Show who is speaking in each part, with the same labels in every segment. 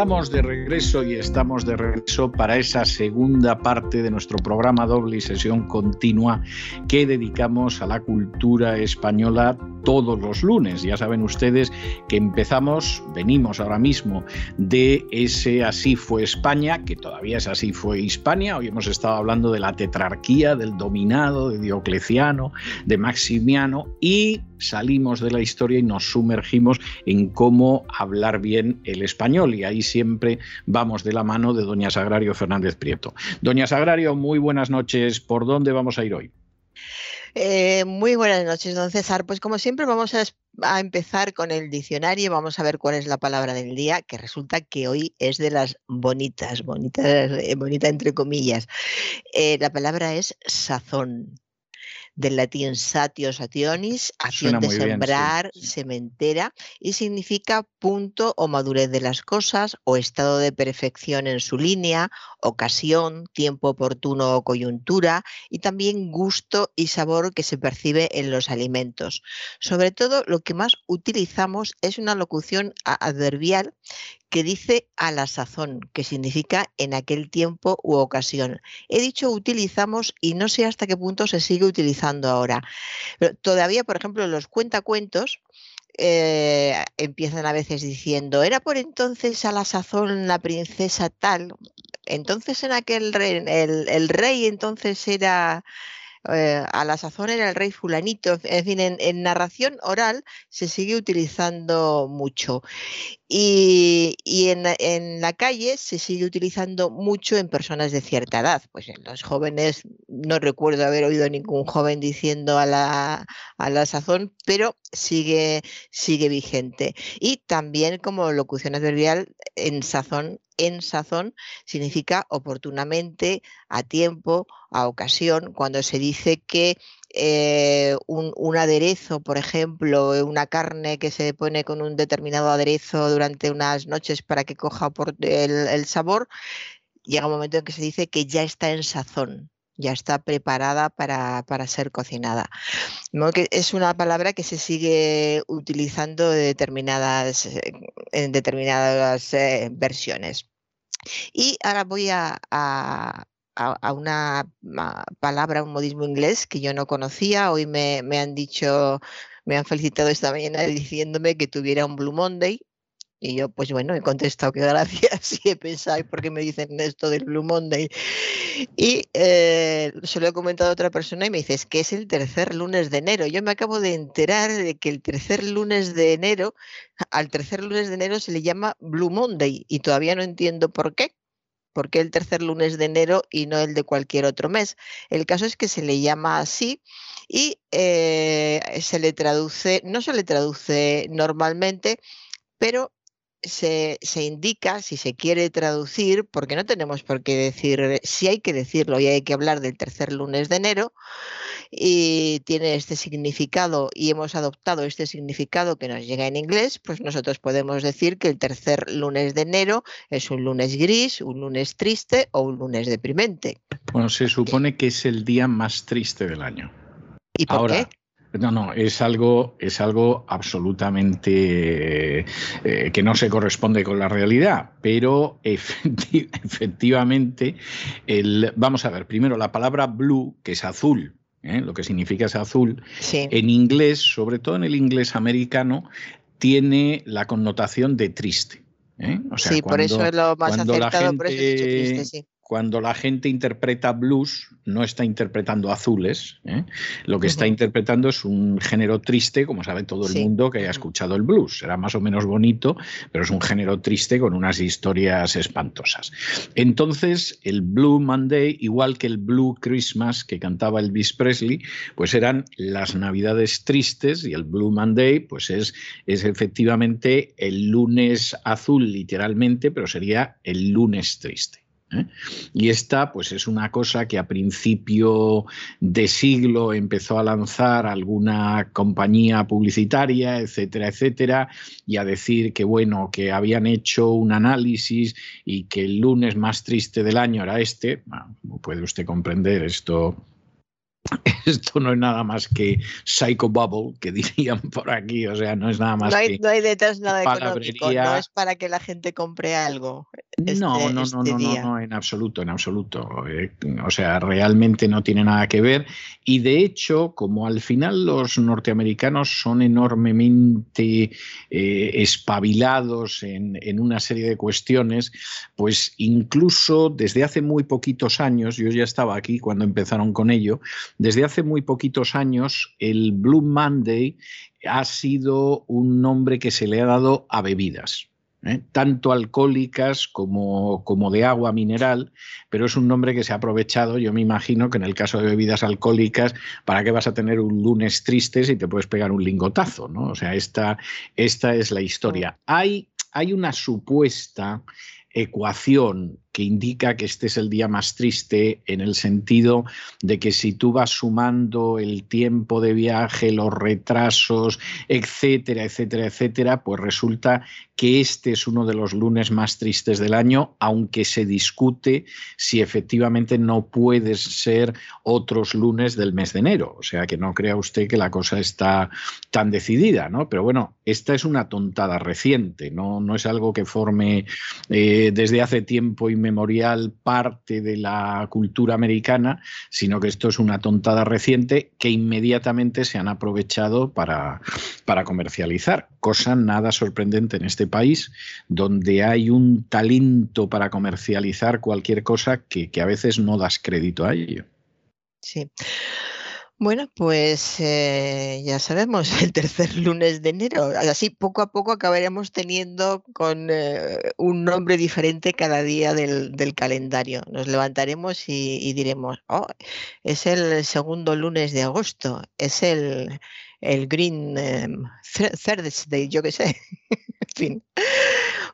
Speaker 1: Estamos de regreso y estamos de regreso para esa segunda parte de nuestro programa doble y sesión continua que dedicamos a la cultura española todos los lunes. Ya saben ustedes que empezamos, venimos ahora mismo de ese Así fue España, que todavía es Así fue Hispania. Hoy hemos estado hablando de la tetrarquía, del dominado, de Diocleciano, de Maximiano y salimos de la historia y nos sumergimos en cómo hablar bien el español. Y ahí siempre vamos de la mano de doña Sagrario Fernández Prieto. Doña Sagrario, muy buenas noches. ¿Por dónde vamos a ir hoy?
Speaker 2: Eh, muy buenas noches, don César. Pues como siempre vamos a, empezar con el diccionario, vamos a ver cuál es la palabra del día, que resulta que hoy es de las bonitas, bonitas, eh, bonita entre comillas. Eh, la palabra es sazón del latín satio sationis, acción de sembrar, sementera, y significa punto o madurez de las cosas o estado de perfección en su línea, ocasión, tiempo oportuno o coyuntura, y también gusto y sabor que se percibe en los alimentos. Sobre todo, lo que más utilizamos es una locución adverbial que dice a la sazón, que significa en aquel tiempo u ocasión. He dicho utilizamos y no sé hasta qué punto se sigue utilizando ahora. Todavía, por ejemplo, los cuentacuentos eh, empiezan a veces diciendo, era por entonces a la sazón la princesa tal, entonces en aquel rey, el rey entonces era eh, a la sazón era el rey fulanito, en fin, en, narración oral se sigue utilizando mucho. Y, en, la calle se sigue utilizando mucho en personas de cierta edad. Pues en los jóvenes, no recuerdo haber oído ningún joven diciendo a la, a la sazón, pero sigue, sigue vigente. Y también como locución adverbial en sazón en sazón significa oportunamente, a tiempo, a ocasión, cuando se dice que eh, un, aderezo, por ejemplo, una carne que se pone con un determinado aderezo durante unas noches para que coja por el, sabor, llega un momento en que se dice que ya está en sazón ya está preparada para, ser cocinada. Es una palabra que se sigue utilizando determinadas, en determinadas eh, versiones. Y ahora voy a, una palabra, un modismo inglés que yo no conocía. Hoy me, han dicho, me han felicitado esta mañana diciéndome que tuviera un Blue Monday. Y yo, pues bueno, he contestado que gracias y he pensado, ¿por qué me dicen esto del Blue Monday? Y eh, se lo he comentado a otra persona y me dice, que es el tercer lunes de enero. Yo me acabo de enterar de que el tercer lunes de enero, al tercer lunes de enero se le llama Blue Monday y todavía no entiendo por qué. ¿Por qué el tercer lunes de enero y no el de cualquier otro mes? El caso es que se le llama así y eh, se le traduce, no se le traduce normalmente, pero se, indica, si se quiere traducir, porque no tenemos por qué decir, si hay que decirlo y hay que hablar del tercer lunes de enero, y tiene este significado y hemos adoptado este significado que nos llega en inglés, pues nosotros podemos decir que el tercer lunes de enero es un lunes gris, un lunes triste o un lunes deprimente.
Speaker 1: Bueno, se supone que es el día más triste del año.
Speaker 2: ¿Y por qué?
Speaker 1: No, no, es algo, es algo absolutamente eh, que no se corresponde con la realidad, pero efectivamente, el, vamos a ver, primero la palabra blue, que es azul, ¿eh? lo que significa es azul, en inglés, sobre todo en el inglés americano, tiene la connotación de triste. ¿eh?
Speaker 2: sí, por eso es lo más acertado, por eso triste, sí
Speaker 1: cuando la gente interpreta blues, no está interpretando azules. ¿eh? Lo que está interpretando es un género triste, como sabe todo el mundo que haya escuchado el blues. Será más o menos bonito, pero es un género triste con unas historias espantosas. Entonces, el Blue Monday, igual que el Blue Christmas que cantaba Elvis Presley, pues eran las navidades tristes y el Blue Monday, pues es, es efectivamente el lunes azul, literalmente, pero sería el lunes triste. ¿Eh? Y esta, pues es una cosa que a principio de siglo empezó a lanzar alguna compañía publicitaria, etcétera, etcétera, y a decir que bueno, que habían hecho un análisis y que el lunes más triste del año era este. como puede usted comprender, esto esto no es nada más que psycho bubble, que dirían por aquí, o sea, no es nada más
Speaker 2: no hay,
Speaker 1: que
Speaker 2: no hay detrás nada económico, no es para que la gente compre algo.
Speaker 1: Este, no, no, no, este no, no, no, en absoluto, en absoluto. Eh, o sea, realmente no tiene nada que ver. Y de hecho, como al final los norteamericanos son enormemente eh, espabilados en, en una serie de cuestiones, pues incluso desde hace muy poquitos años, yo ya estaba aquí cuando empezaron con ello, desde hace muy poquitos años, el Blue Monday ha sido un nombre que se le ha dado a bebidas. ¿eh? tanto alcohólicas como, como, de agua mineral, pero es un nombre que se ha aprovechado, yo me imagino que en el caso de bebidas alcohólicas, ¿para qué vas a tener un lunes triste si te puedes pegar un lingotazo? ¿no? O sea, esta, esta es la historia. Hay, hay una supuesta ecuación que indica que este es el día más triste en el sentido de que si tú vas sumando el tiempo de viaje, los retrasos, etcétera, etcétera, etcétera, pues resulta que este es uno de los lunes más tristes del año, aunque se discute si efectivamente no puede ser otros lunes del mes de enero. O sea que no crea usted que la cosa está tan decidida, ¿no? Pero bueno, esta es una tontada reciente, no, no es algo que forme eh, desde hace tiempo y memorial parte de la cultura americana, sino que esto es una tontada reciente que inmediatamente se han aprovechado para, para comercializar, cosa nada sorprendente en este país, donde hay un talento para comercializar cualquier cosa que, que a veces no das crédito a ello.
Speaker 2: Sí. Bueno, pues eh, ya sabemos, el tercer lunes de enero. Así poco a poco acabaremos teniendo con eh, un nombre diferente cada día del, calendario. Nos levantaremos y, diremos, oh, es el segundo lunes de agosto, es el, el Green eh, Thursday, yo qué sé. en fin.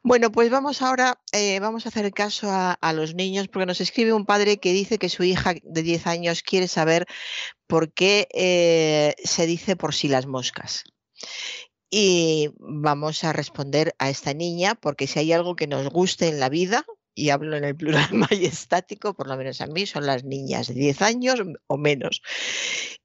Speaker 2: Bueno, pues vamos ahora, eh, vamos a hacer caso a, los niños, porque nos escribe un padre que dice que su hija de 10 años quiere saber por qué eh, se dice por sí las moscas. Y vamos a responder a esta niña, porque si hay algo que nos guste en la vida, y hablo en el plural majestático, por lo menos a mí, son las niñas de 10 años o menos.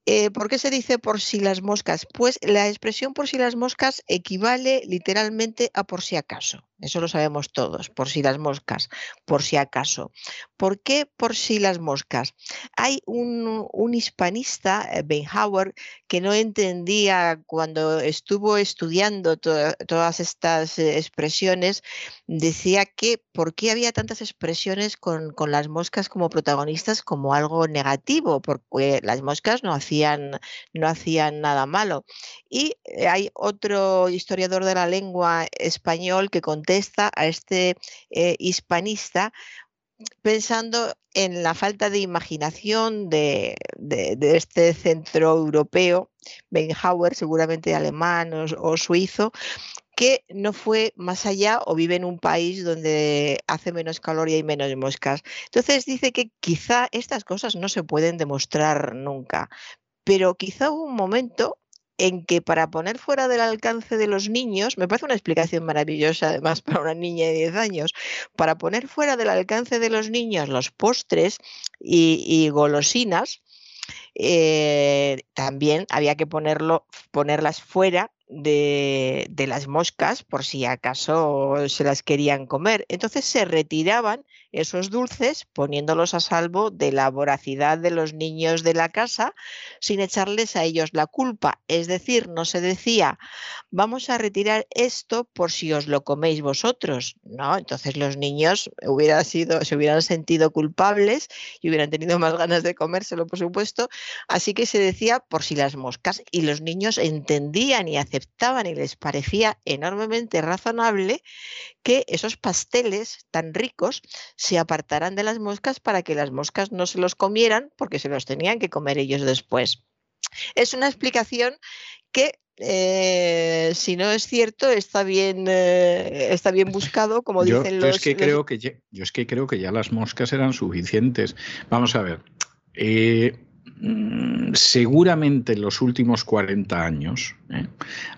Speaker 2: Eh, ¿Por qué se dice por si las moscas? Pues la expresión por si las moscas equivale literalmente a por si acaso. Eso lo sabemos todos, por si las moscas, por si acaso. ¿Por qué por si las moscas? Hay un, hispanista, eh, Benhauer, que no entendía cuando estuvo estudiando todas estas eh, expresiones, decía que por qué había tantas expresiones con, con las moscas como protagonistas como algo negativo, porque las moscas no hacían no hacían nada malo. Y eh, hay otro historiador de la lengua español que contesta a este eh, hispanista pensando en la falta de imaginación de, este centro europeo, Benhauer, seguramente alemán o, suizo, que no fue más allá o vive en un país donde hace menos calor y hay menos moscas. Entonces dice que quizá estas cosas no se pueden demostrar nunca, pero quizá hubo un momento en que para poner fuera del alcance de los niños, me parece una explicación maravillosa además para una niña de 10 años, para poner fuera del alcance de los niños los postres y, golosinas, eh, también había que ponerlo, ponerlas fuera de, de, las moscas por si acaso se las querían comer. Entonces se retiraban esos dulces poniéndolos a salvo de la voracidad de los niños de la casa sin echarles a ellos la culpa. Es decir, no se decía, vamos a retirar esto por si os lo coméis vosotros. No, entonces los niños hubiera sido, se hubieran sentido culpables y hubieran tenido más ganas de comérselo, por supuesto. Así que se decía por si las moscas y los niños entendían y aceptaban y les parecía enormemente razonable que esos pasteles tan ricos se apartaran de las moscas para que las moscas no se los comieran porque se los tenían que comer ellos después. Es una explicación que eh, si no es cierto, está bien, eh, está bien buscado, como dicen los.
Speaker 1: Es que creo que yo es que creo que ya las moscas eran suficientes. Vamos a ver. Eh, mm, seguramente en los últimos 40 años,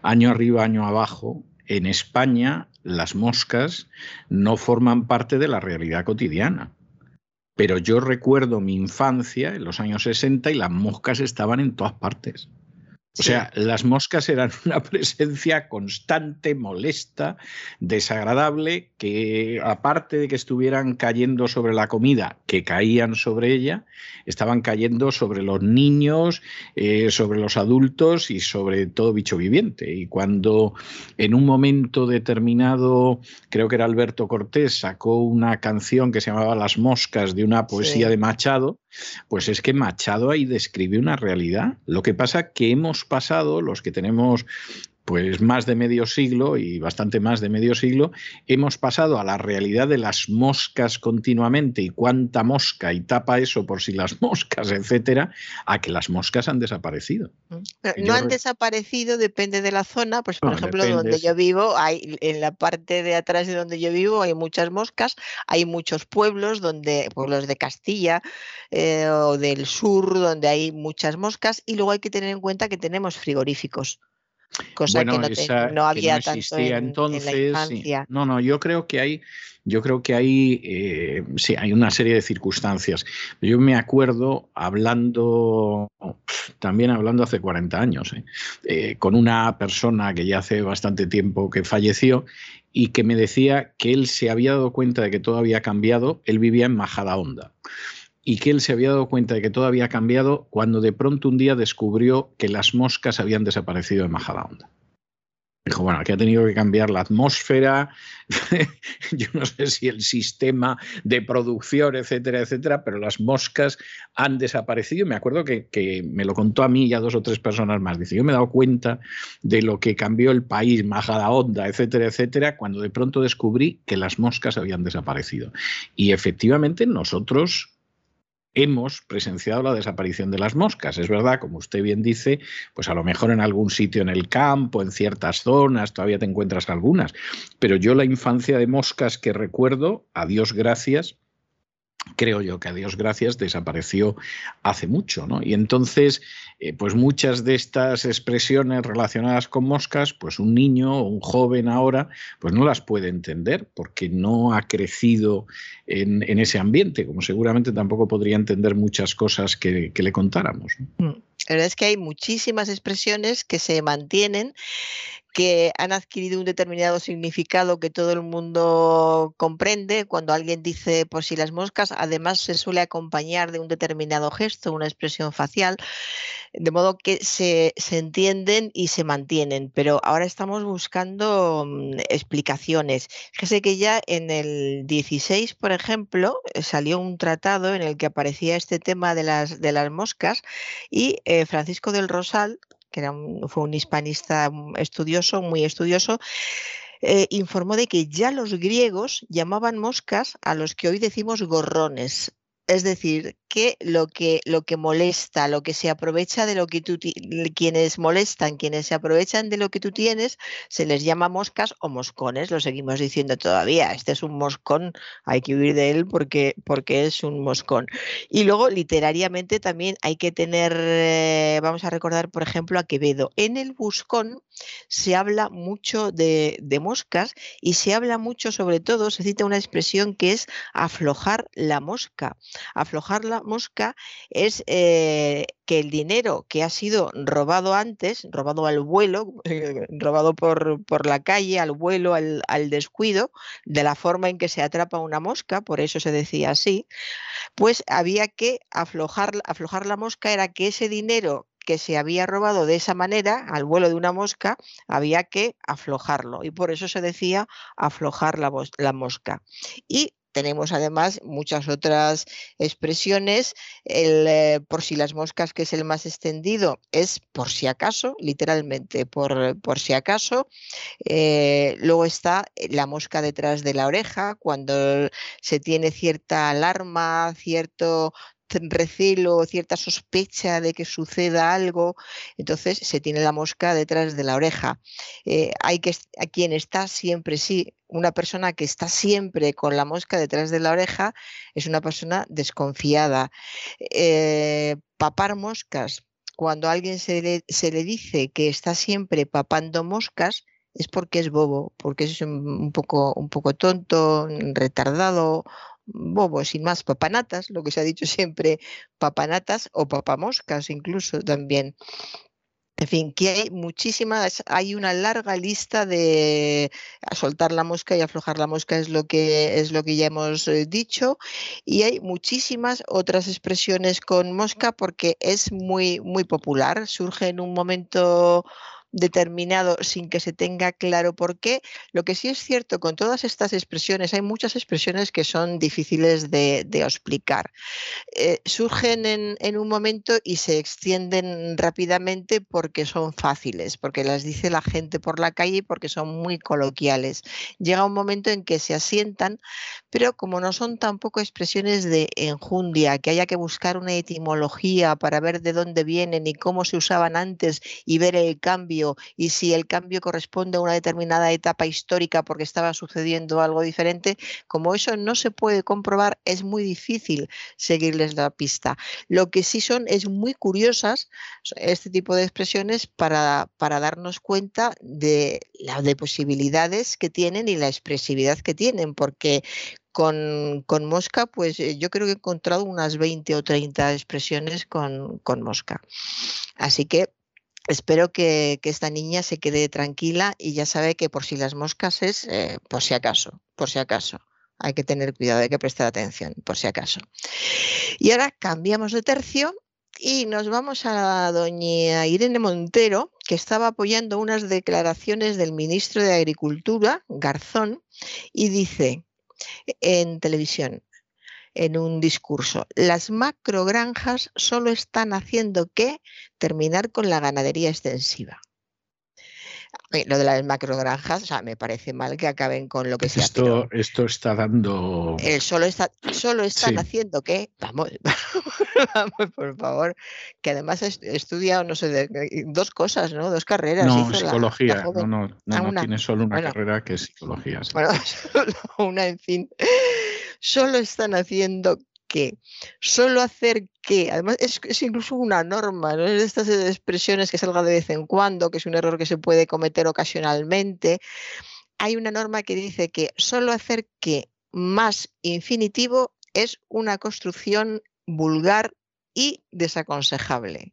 Speaker 1: año arriba, año abajo, en España las moscas no forman parte de la realidad cotidiana. Pero yo recuerdo mi infancia en los años 60 y las moscas estaban en todas partes. O sea, las moscas eran una presencia constante, molesta, desagradable, que aparte de que estuvieran cayendo sobre la comida, que caían sobre ella, estaban cayendo sobre los niños, eh, sobre los adultos y sobre todo bicho viviente. Y cuando en un momento determinado, creo que era Alberto Cortés, sacó una canción que se llamaba Las moscas de una poesía de Machado, pues es que Machado ahí describe una realidad. Lo que pasa que hemos pasado, los que tenemos pues más de medio siglo y bastante más de medio siglo, hemos pasado a la realidad de las moscas continuamente y cuánta mosca y tapa eso por si las moscas, etcétera, a que las moscas han desaparecido.
Speaker 2: Mm, no han desaparecido, depende de la zona, pues por ejemplo, donde yo vivo, hay en la parte de atrás de donde yo vivo hay muchas moscas, hay muchos pueblos donde pueblos de Castilla eh, o del sur donde hay muchas moscas. Y luego hay que tener en cuenta que tenemos frigoríficos cosa que no, había tanto en, entonces.
Speaker 1: No, no, yo creo que hay, yo creo que hay, eh, sí, hay una serie de circunstancias. Yo me acuerdo hablando, también hablando hace 40 años, eh, eh, con una persona que ya hace bastante tiempo que falleció y que me decía que él se había dado cuenta de que todo había cambiado. Él vivía en Majadahonda y que él se había dado cuenta de que todo había cambiado cuando de pronto un día descubrió que las moscas habían desaparecido de Majadahonda. Dijo, bueno, aquí ha tenido que cambiar la atmósfera, yo no sé si el sistema de producción, etcétera, etcétera, pero las moscas han desaparecido. Me acuerdo que, que, me lo contó a mí y a dos o tres personas más. Dice, yo me he dado cuenta de lo que cambió el país, Majadahonda, etcétera, etcétera, cuando de pronto descubrí que las moscas habían desaparecido. Y efectivamente nosotros hemos presenciado la desaparición de las moscas. Es verdad, como usted bien dice, pues a lo mejor en algún sitio en el campo, en ciertas zonas, todavía te encuentras algunas. Pero yo la infancia de moscas que recuerdo, a Dios gracias, creo yo que a Dios gracias desapareció hace mucho, ¿no? Y entonces, eh, pues muchas de estas expresiones relacionadas con moscas, pues un niño o un joven ahora, pues no las puede entender porque no ha crecido en, ese ambiente, como seguramente tampoco podría entender muchas cosas que, le contáramos.
Speaker 2: Mm. La verdad es que hay muchísimas expresiones que se mantienen que han adquirido un determinado significado que todo el mundo comprende. Cuando alguien dice por si las moscas, además se suele acompañar de un determinado gesto, una expresión facial, de modo que se, entienden y se mantienen. Pero ahora estamos buscando mm, explicaciones. Fíjese que ya en el 16, por ejemplo, salió un tratado en el que aparecía este tema de las, de las moscas y eh, Francisco del Rosal, que era fue un hispanista estudioso, muy estudioso, eh, informó de que ya los griegos llamaban moscas a los que hoy decimos gorrones. Es decir, que lo que lo que molesta, lo que se aprovecha de lo que tú quienes molestan, quienes se aprovechan de lo que tú tienes, se les llama moscas o moscones, lo seguimos diciendo todavía. Este es un moscón, hay que huir de él porque porque es un moscón. Y luego literariamente también hay que tener eh, vamos a recordar por ejemplo a Quevedo. En el Buscón se habla mucho de, de moscas y se habla mucho sobre todo, se cita una expresión que es aflojar la mosca. Aflojarla mosca es eh, que el dinero que ha sido robado antes, robado al vuelo, robado por, por, la calle, al vuelo, al, al, descuido, de la forma en que se atrapa una mosca, por eso se decía así, pues había que aflojar, aflojar la mosca, era que ese dinero que se había robado de esa manera, al vuelo de una mosca, había que aflojarlo. Y por eso se decía aflojar la, la mosca. Y tenemos además muchas otras expresiones. El, eh, por si las moscas, que es el más extendido, es por si acaso, literalmente, por, por si acaso. Eh, luego está la mosca detrás de la oreja, cuando se tiene cierta alarma, cierto recelo, cierta sospecha de que suceda algo, entonces se tiene la mosca detrás de la oreja. Eh, hay que a quien está siempre, sí, una persona que está siempre con la mosca detrás de la oreja es una persona desconfiada. Eh, papar moscas, cuando a alguien se le, se le dice que está siempre papando moscas, es porque es bobo, porque es un poco, un poco tonto, retardado bobo, sin más, papanatas, lo que se ha dicho siempre, papanatas o papamoscas incluso también. En fin, que hay muchísimas, hay una larga lista de soltar la mosca y aflojar la mosca es lo que es lo que ya hemos eh, dicho y hay muchísimas otras expresiones con mosca porque es muy muy popular, surge en un momento determinado sin que se tenga claro por qué. Lo que sí es cierto con todas estas expresiones, hay muchas expresiones que son difíciles de, explicar. Eh, surgen en, un momento y se extienden rápidamente porque son fáciles, porque las dice la gente por la calle y porque son muy coloquiales. Llega un momento en que se asientan, pero como no son tampoco expresiones de enjundia, que haya que buscar una etimología para ver de dónde vienen y cómo se usaban antes y ver el cambio y si el cambio corresponde a una determinada etapa histórica porque estaba sucediendo algo diferente, como eso no se puede comprobar, es muy difícil seguirles la pista. Lo que sí son es muy curiosas este tipo de expresiones para, para darnos cuenta de las de posibilidades que tienen y la expresividad que tienen, porque con, con, mosca, pues eh, yo creo que he encontrado unas 20 o 30 expresiones con, con mosca. Así que espero que, esta niña se quede tranquila y ya sabe que por si las moscas es eh, por si acaso, por si acaso. Hay que tener cuidado, hay que prestar atención, por si acaso. Y ahora cambiamos de tercio y nos vamos a doña Irene Montero, que estaba apoyando unas declaraciones del ministro de Agricultura, Garzón, y dice en televisión, en un discurso. Las macrogranjas solo están haciendo que terminar con la ganadería extensiva. Lo de las macrogranjas, o sea, me parece mal que acaben con lo que se
Speaker 1: esto, Esto está dando.
Speaker 2: El solo, está, solo están haciendo que. Vamos, vamos, por favor. Que además he estudiado, no sé, dos cosas, ¿no? Dos carreras.
Speaker 1: No, psicología. no, no, no, ah, tiene solo una carrera que es psicología.
Speaker 2: Bueno, solo una, en fin solo están haciendo que, solo hacer que, además es, incluso una norma, ¿no? es de estas expresiones que salga de vez en cuando, que es un error que se puede cometer ocasionalmente. Hay una norma que dice que solo hacer que más infinitivo es una construcción vulgar y desaconsejable.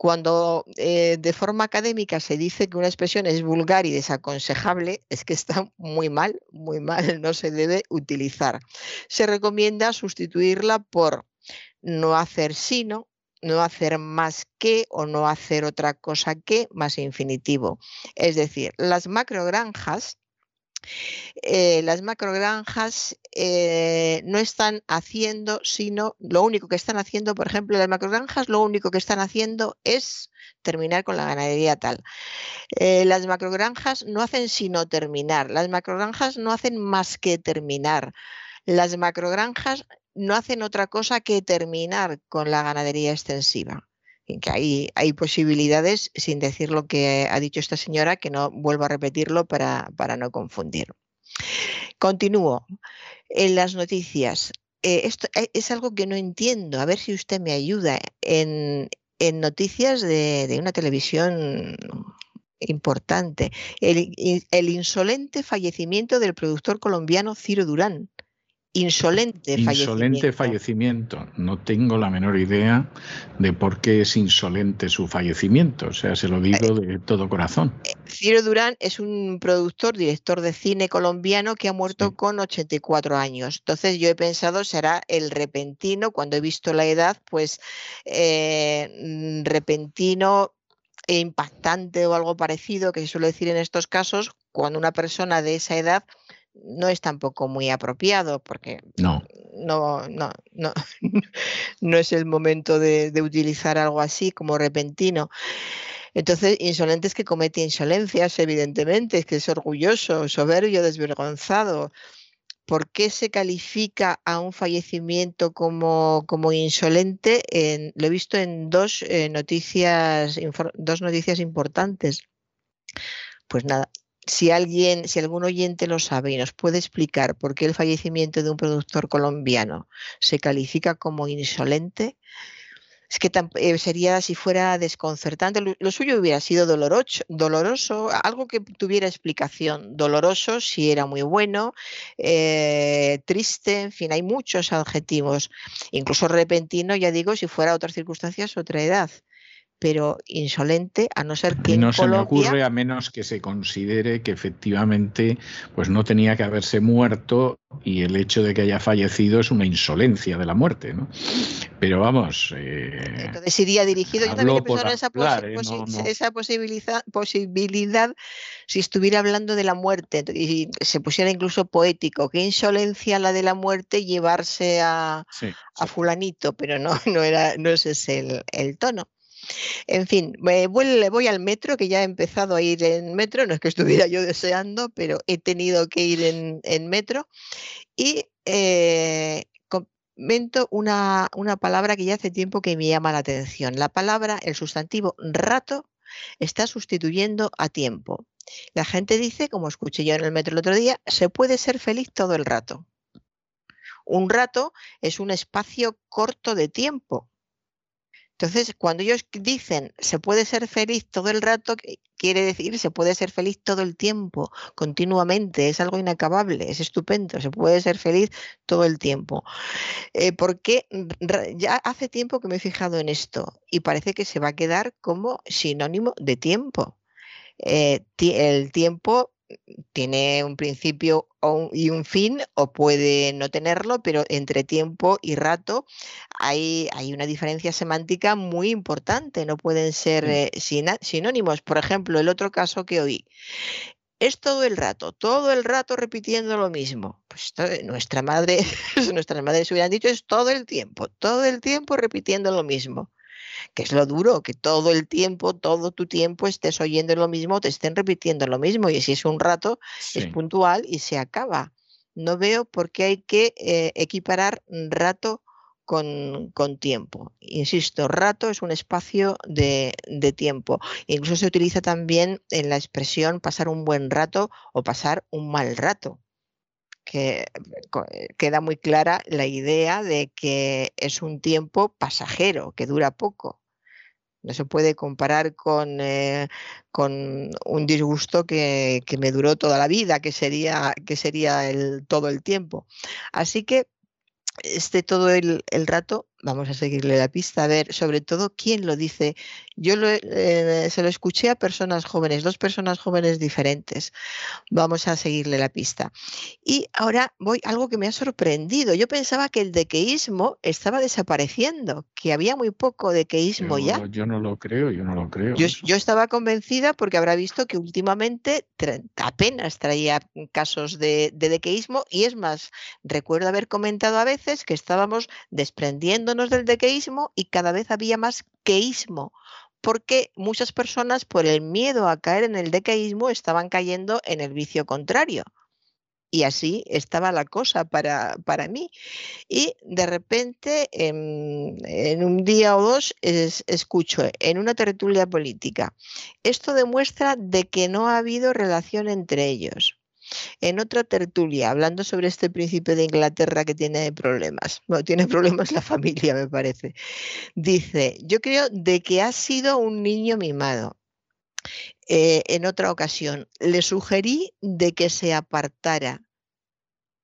Speaker 2: Cuando eh, de forma académica se dice que una expresión es vulgar y desaconsejable, es que está muy mal, muy mal, no se debe utilizar. Se recomienda sustituirla por no hacer sino, no hacer más que o no hacer otra cosa que más infinitivo. Es decir, las macrogranjas eh, las macrogranjas eh, no están haciendo, sino lo único que están haciendo, por ejemplo, las macrogranjas lo único que están haciendo es terminar con la ganadería tal. Eh, las macrogranjas no hacen sino terminar, las macrogranjas no hacen más que terminar. Las macrogranjas no hacen otra cosa que terminar con la ganadería extensiva que hay, posibilidades, sin decir lo que ha dicho esta señora, que no vuelvo a repetirlo para, no confundir. Continúo. En las noticias, eh, esto eh, es algo que no entiendo, a ver si usted me ayuda. En, noticias de, una televisión importante, el, el, insolente fallecimiento del productor colombiano Ciro Durán. Insolente,
Speaker 1: insolente fallecimiento. No tengo la menor idea de por qué es insolente su fallecimiento. O sea, se lo digo eh, de todo corazón.
Speaker 2: Eh, Ciro Durán es un productor, director de cine colombiano que ha muerto con 84 años. Entonces yo he pensado será el repentino. Cuando he visto la edad, pues eh, repentino e impactante o algo parecido que se suele decir en estos casos cuando una persona de esa edad no es tampoco muy apropiado porque
Speaker 1: no,
Speaker 2: no, no, no, no es el momento de, utilizar algo así como repentino. Entonces, insolente es que comete insolencias, evidentemente, es que es orgulloso, soberbio, desvergonzado. ¿Por qué se califica a un fallecimiento como, como insolente? lo he visto en dos, eh, noticias, dos noticias importantes. Pues nada, si alguien, si algún oyente lo sabe y nos puede explicar por qué el fallecimiento de un productor colombiano se califica como insolente, es que eh, sería si fuera desconcertante. Lo, suyo hubiera sido doloroso, doloroso, algo que tuviera explicación. Doloroso si era muy bueno, eh, triste, en fin, hay muchos adjetivos. Incluso repentino, ya digo, si fuera otras circunstancias, otra edad pero insolente, a no ser que...
Speaker 1: no se me ocurre a menos que se considere que efectivamente pues no tenía que haberse muerto y el hecho de que haya fallecido es una insolencia de la muerte, ¿no? Pero vamos...
Speaker 2: Eh, Entonces iría dirigido, yo también he pensado en esa, ¿eh? esa posibilidad, posibilidad si estuviera hablando de la muerte y se pusiera incluso poético, qué insolencia la de la muerte llevarse a, a fulanito, pero no, no, era, no ese es el, el tono. En fin, voy, al metro, que ya he empezado a ir en metro, no es que estuviera yo deseando, pero he tenido que ir en, metro. Y eh, comento una, una palabra que ya hace tiempo que me llama la atención. La palabra, el sustantivo rato, está sustituyendo a tiempo. La gente dice, como escuché yo en el metro el otro día, se puede ser feliz todo el rato. Un rato es un espacio corto de tiempo, entonces, cuando ellos dicen se puede ser feliz todo el rato, quiere decir se puede ser feliz todo el tiempo, continuamente, es algo inacabable, es estupendo, se puede ser feliz todo el tiempo. Eh, porque ya hace tiempo que me he fijado en esto y parece que se va a quedar como sinónimo de tiempo. Eh, el tiempo tiene un principio y un fin o puede no tenerlo, pero entre tiempo y rato hay, hay una diferencia semántica muy importante, no pueden ser eh, sinónimos. Por ejemplo, el otro caso que oí, es todo el rato, todo el rato repitiendo lo mismo. Pues nuestra madre, nuestras madres hubieran dicho es todo el tiempo, todo el tiempo repitiendo lo mismo que es lo duro, que todo el tiempo, todo tu tiempo estés oyendo lo mismo, te estén repitiendo lo mismo y si es un rato, es puntual y se acaba. No veo por qué hay que eh, equiparar rato con, tiempo. Insisto, rato es un espacio de, de, tiempo. Incluso se utiliza también en la expresión pasar un buen rato o pasar un mal rato que eh, queda muy clara la idea de que es un tiempo pasajero, que dura poco. No se puede comparar con, eh, con un disgusto que, que, me duró toda la vida, que sería, que sería el, todo el tiempo. Así que este todo el, rato, vamos a seguirle la pista, a ver sobre todo quién lo dice. Yo eh, se lo escuché a personas jóvenes, dos personas jóvenes diferentes. Vamos a seguirle la pista. Y ahora voy a algo que me ha sorprendido. Yo pensaba que el dequeísmo estaba desapareciendo, que había muy poco dequeísmo ya.
Speaker 1: Yo no lo creo, yo no lo creo.
Speaker 2: Yo, estaba convencida porque habrá visto que últimamente apenas traía casos de, de dequeísmo y es más, recuerdo haber comentado a veces que estábamos del dequeísmo y cada vez había más queísmo porque muchas personas por el miedo a caer en el decaísmo estaban cayendo en el vicio contrario. Y así estaba la cosa para, para mí. Y de repente, en, un día o dos, escucho en una tertulia política, esto demuestra de que no ha habido relación entre ellos. En otra tertulia, hablando sobre este príncipe de Inglaterra que tiene problemas, bueno, tiene problemas la familia, me parece, dice, yo creo de que ha sido un niño mimado. Eh, en otra ocasión, le sugerí de que se apartara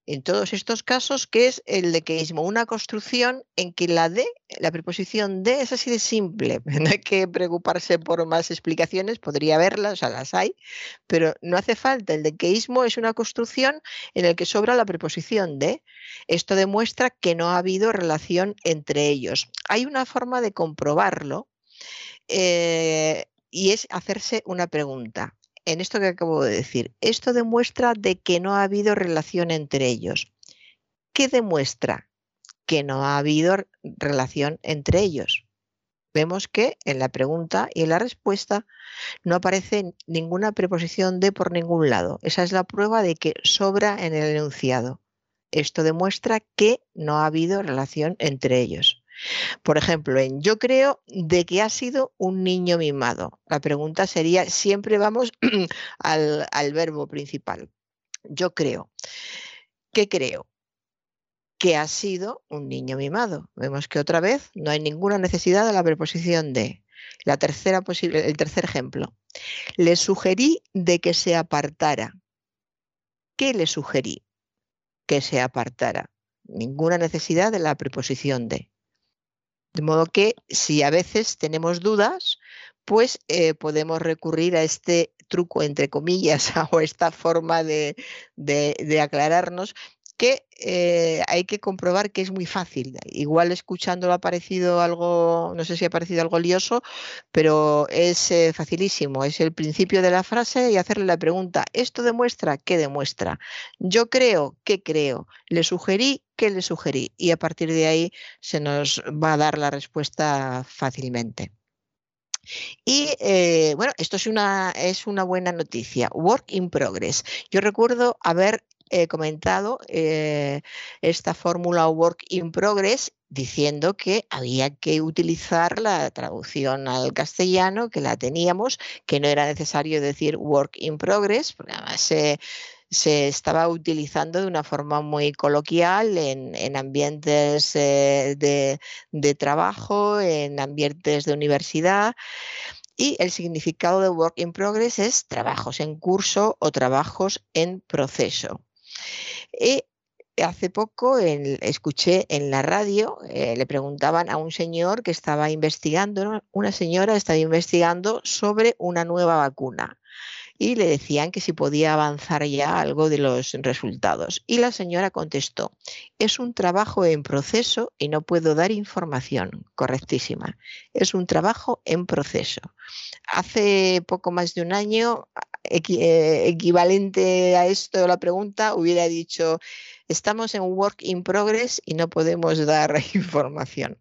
Speaker 2: en todos estos casos, que es el dequeísmo, una construcción en que la de, la preposición de es así de simple. No hay que preocuparse por más explicaciones, podría haberlas, o sea, las hay, pero no hace falta. El dequeísmo es una construcción en la que sobra la preposición de. Esto demuestra que no ha habido relación entre ellos. Hay una forma de comprobarlo eh, y es hacerse una pregunta en esto que acabo de decir. Esto demuestra de que no ha habido relación entre ellos. ¿Qué demuestra? Que no ha habido relación entre ellos. Vemos que en la pregunta y en la respuesta no aparece ninguna preposición de por ningún lado. Esa es la prueba de que sobra en el enunciado. Esto demuestra que no ha habido relación entre ellos. Por ejemplo, en yo creo de que ha sido un niño mimado. La pregunta sería, siempre vamos al, verbo principal. Yo creo. ¿Qué creo? Que ha sido un niño mimado. Vemos que otra vez no hay ninguna necesidad de la preposición de. La tercera posible, el tercer ejemplo. Le sugerí de que se apartara. ¿Qué le sugerí? Que se apartara. Ninguna necesidad de la preposición de. De modo que si a veces tenemos dudas, pues eh, podemos recurrir a este truco, entre comillas, o esta forma de, de aclararnos, que eh, hay que comprobar que es muy fácil. Igual escuchándolo ha parecido algo, no sé si ha parecido algo lioso, pero es eh, facilísimo. Es el principio de la frase y hacerle la pregunta, ¿esto demuestra? ¿Qué demuestra? Yo creo, ¿qué creo? Le sugerí, ¿qué le sugerí? Y a partir de ahí se nos va a dar la respuesta fácilmente. Y eh, bueno, esto es una, es una buena noticia. Work in progress. Yo recuerdo haber he comentado eh, esta fórmula Work in Progress diciendo que había que utilizar la traducción al castellano, que la teníamos, que no era necesario decir Work in Progress, porque además se, estaba utilizando de una forma muy coloquial en, ambientes eh, de trabajo, en ambientes de universidad. Y el significado de work in progress es trabajos en curso o trabajos en proceso. Y hace poco escuché en la radio, eh, le preguntaban a un señor que estaba investigando, una señora estaba investigando sobre una nueva vacuna y le decían que si podía avanzar ya algo de los resultados. Y la señora contestó, es un trabajo en proceso y no puedo dar información. Correctísima. Es un trabajo en proceso. Hace poco más de un año, eh, equivalente a esto, la pregunta, hubiera dicho, estamos en work in progress y no podemos dar información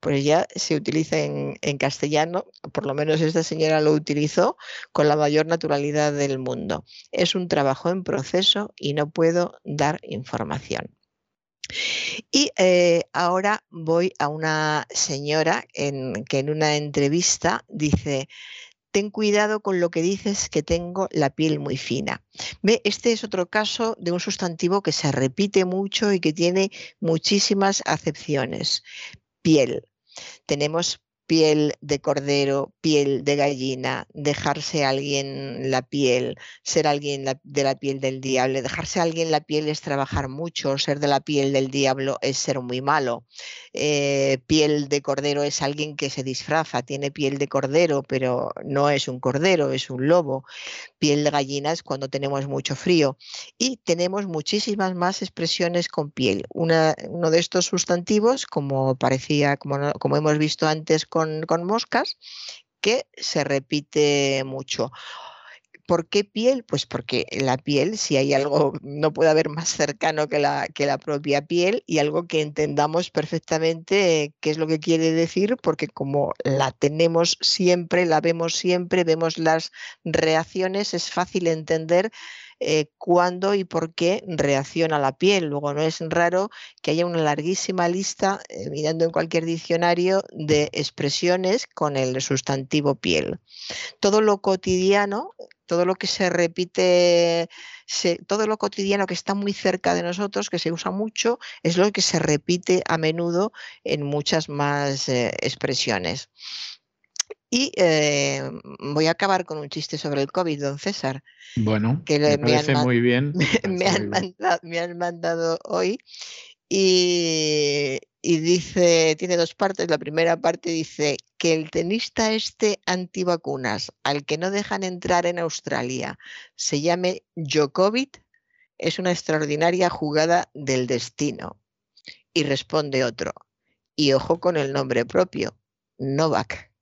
Speaker 2: pues ya se utiliza en, castellano, por lo menos esta señora lo utilizó con la mayor naturalidad del mundo. Es un trabajo en proceso y no puedo dar información. Y eh, ahora voy a una señora en, que en una entrevista dice, ten cuidado con lo que dices que tengo la piel muy fina. Ve, este es otro caso de un sustantivo que se repite mucho y que tiene muchísimas acepciones piel. Tenemos piel de cordero, piel de gallina, dejarse a alguien la piel, ser alguien de la piel del diablo. Dejarse a alguien la piel es trabajar mucho, ser de la piel del diablo es ser muy malo. Eh, piel de cordero es alguien que se disfraza, tiene piel de cordero, pero no es un cordero, es un lobo. Piel de gallina es cuando tenemos mucho frío. Y tenemos muchísimas más expresiones con piel. uno de estos sustantivos, como parecía, como, como hemos visto antes, con, moscas que se repite mucho. ¿Por qué piel? Pues porque la piel, si hay algo, no puede haber más cercano que la, que la propia piel y algo que entendamos perfectamente qué es lo que quiere decir, porque como la tenemos siempre, la vemos siempre, vemos las reacciones, es fácil entender eh, cuándo y por qué reacciona la piel. Luego no es raro que haya una larguísima lista, eh, mirando en cualquier diccionario, de expresiones con el sustantivo piel. Todo lo cotidiano, todo lo que se repite, todo lo cotidiano que está muy cerca de nosotros, que se usa mucho, es lo que se repite a menudo en muchas más eh, expresiones. Y eh, voy a acabar con un chiste sobre el COVID, don César.
Speaker 1: Bueno, que me, parece muy bien.
Speaker 2: Me, han Mandado, me, han Mandado, hoy y, y, dice, tiene dos partes. La primera parte dice que el tenista este antivacunas, al que no dejan entrar en Australia, se llame Djokovic, es una extraordinaria jugada del destino. Y responde otro, y ojo con el nombre propio, Novak.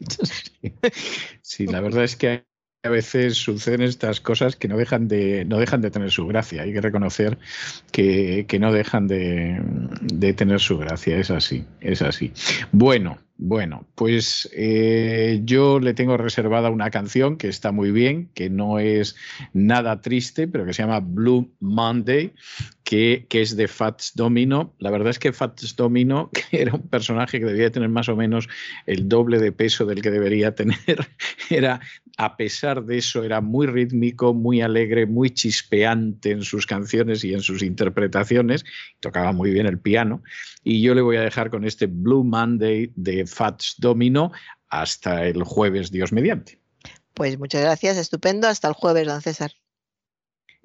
Speaker 1: Sí, la verdad es que a veces suceden estas cosas que no dejan de, no dejan de tener su gracia. Hay que reconocer que, no dejan de, de, tener su gracia. Es así, es así. Bueno, bueno, pues eh, yo le tengo reservada una canción que está muy bien, que no es nada triste, pero que se llama Blue Monday, que, es de Fats Domino. La verdad es que Fats Domino, que era un personaje que debía tener más o menos el doble de peso del que debería tener, era, a pesar de eso, era muy rítmico, muy alegre, muy chispeante en sus canciones y en sus interpretaciones. Tocaba muy bien el piano. Y yo le voy a dejar con este Blue Monday de Fats Domino hasta el jueves, Dios mediante.
Speaker 2: Pues muchas gracias, estupendo. Hasta el jueves, don César.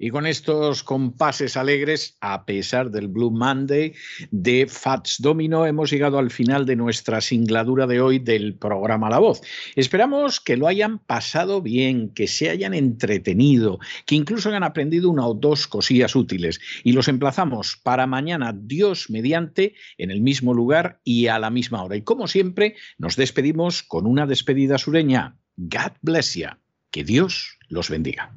Speaker 1: Y con estos compases alegres, a pesar del Blue Monday de Fats Domino, hemos llegado al final de nuestra singladura de hoy del programa La Voz. Esperamos que lo hayan pasado bien, que se hayan entretenido, que incluso hayan aprendido una o dos cosillas útiles. Y los emplazamos para mañana, Dios mediante, en el mismo lugar y a la misma hora. Y como siempre, nos despedimos con una despedida sureña. God bless you. Que Dios los bendiga.